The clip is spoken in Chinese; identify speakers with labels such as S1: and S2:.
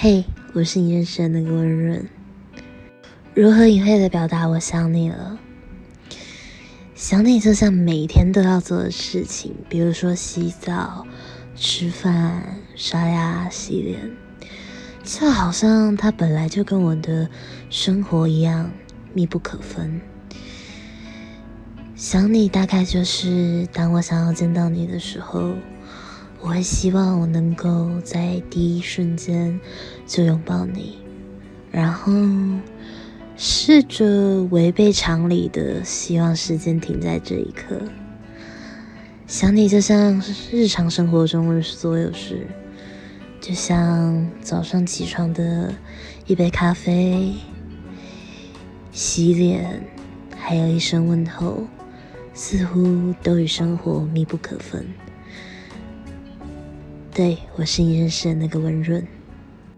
S1: 嘿，我是你认识的那个温润。如何隐晦的表达我想你了？想你就像每天都要做的事情，比如说洗澡、吃饭、刷牙、洗脸，就好像它本来就跟我的生活一样密不可分。想你大概就是当我想要见到你的时候。我会希望我能够在第一瞬间就拥抱你，然后试着违背常理的希望时间停在这一刻。想你就像日常生活中的所有事，就像早上起床的一杯咖啡、洗脸，还有一声问候，似乎都与生活密不可分。对，我是你认识的那个温润。